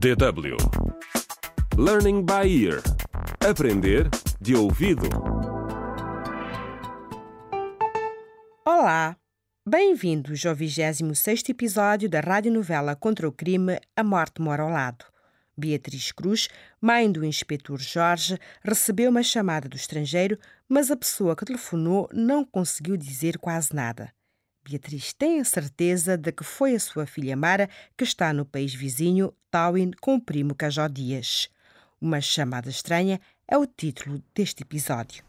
DW Learning by Ear Aprender de ouvido. Olá! Bem-vindos ao 26 episódio da radionovela contra o crime A Morte Mora ao Lado. Beatriz Cruz, mãe do inspetor Jorge, recebeu uma chamada do estrangeiro, mas a pessoa que telefonou não conseguiu dizer quase nada. Beatriz tem a certeza de que foi a sua filha Mara que está no país vizinho, Tawin, com o primo Cajó Dias. Uma chamada estranha é o título deste episódio.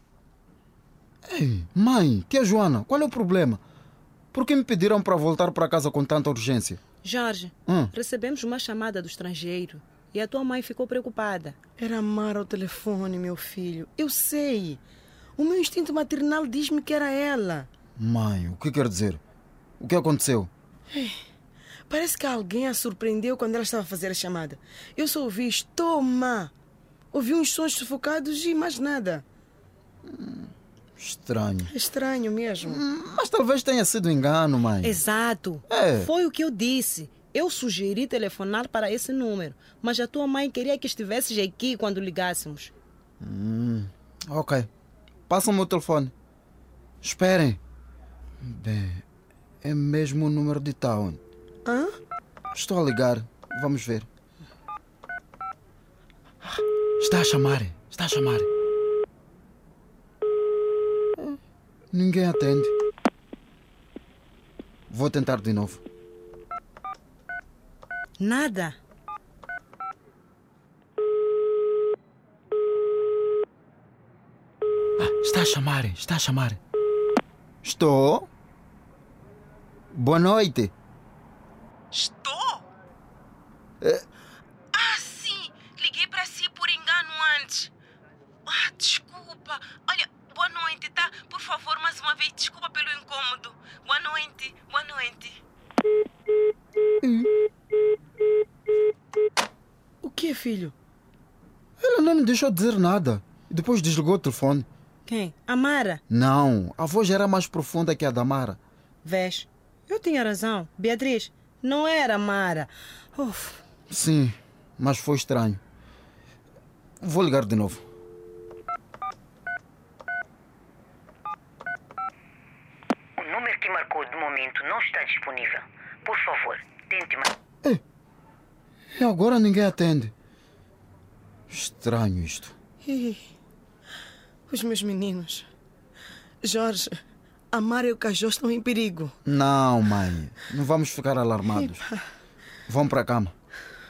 Ei, mãe, tia Joana, qual é o problema? Por que me pediram para voltar para casa com tanta urgência? Jorge, Hum. recebemos uma chamada do estrangeiro e a tua mãe ficou preocupada. Era Mara ao telefone, meu filho. Eu sei. O meu instinto maternal diz-me que era ela. Mãe, o que quer dizer? O que aconteceu? Parece que alguém a surpreendeu quando ela estava a fazer a chamada. Eu só ouvi toma. Ouvi uns sons sufocados e mais nada. Estranho. É estranho mesmo. Mas talvez tenha sido engano, mãe. Exato. É. Foi o que eu disse. Eu sugeri telefonar para esse número, mas a tua mãe queria que estivesses aqui quando ligássemos. Ok. Passa o meu telefone. Esperem. Bem, é mesmo o número de Town. Hã? Estou a ligar. Vamos ver. Está a chamar. Está a chamar. Ninguém atende. Vou tentar de novo. Nada. Ah, está a chamar. Está a chamar. Estou. Boa noite. Estou? Ah, sim! Liguei para si por engano antes. Ah, desculpa. Olha, boa noite, tá? Por favor, mais uma vez, desculpa pelo incômodo. Boa noite, boa noite. O que, filho? Ela não me deixou dizer nada. E depois desligou o telefone. Quem? A Mara. Não, a voz era mais profunda que a da Mara. Vês? Eu tinha razão. Beatriz, não era Mara. Uf. Sim, mas foi estranho. Vou ligar de novo. O número que marcou de momento não está disponível. Por favor, tente mais. E agora ninguém atende. Estranho isto. Ih, Os meus meninos. Jorge, a Mara e o Cajó estão em perigo. Não, mãe. Não vamos ficar alarmados. Vão para a cama.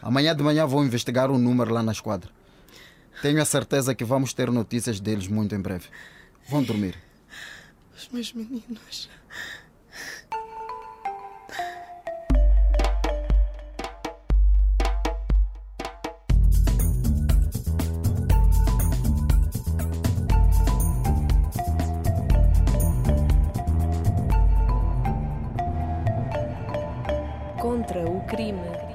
Amanhã de manhã vou investigar o número lá na esquadra. Tenho a certeza que vamos ter notícias deles muito em breve. Vão dormir. Os meus meninos. Contra o crime.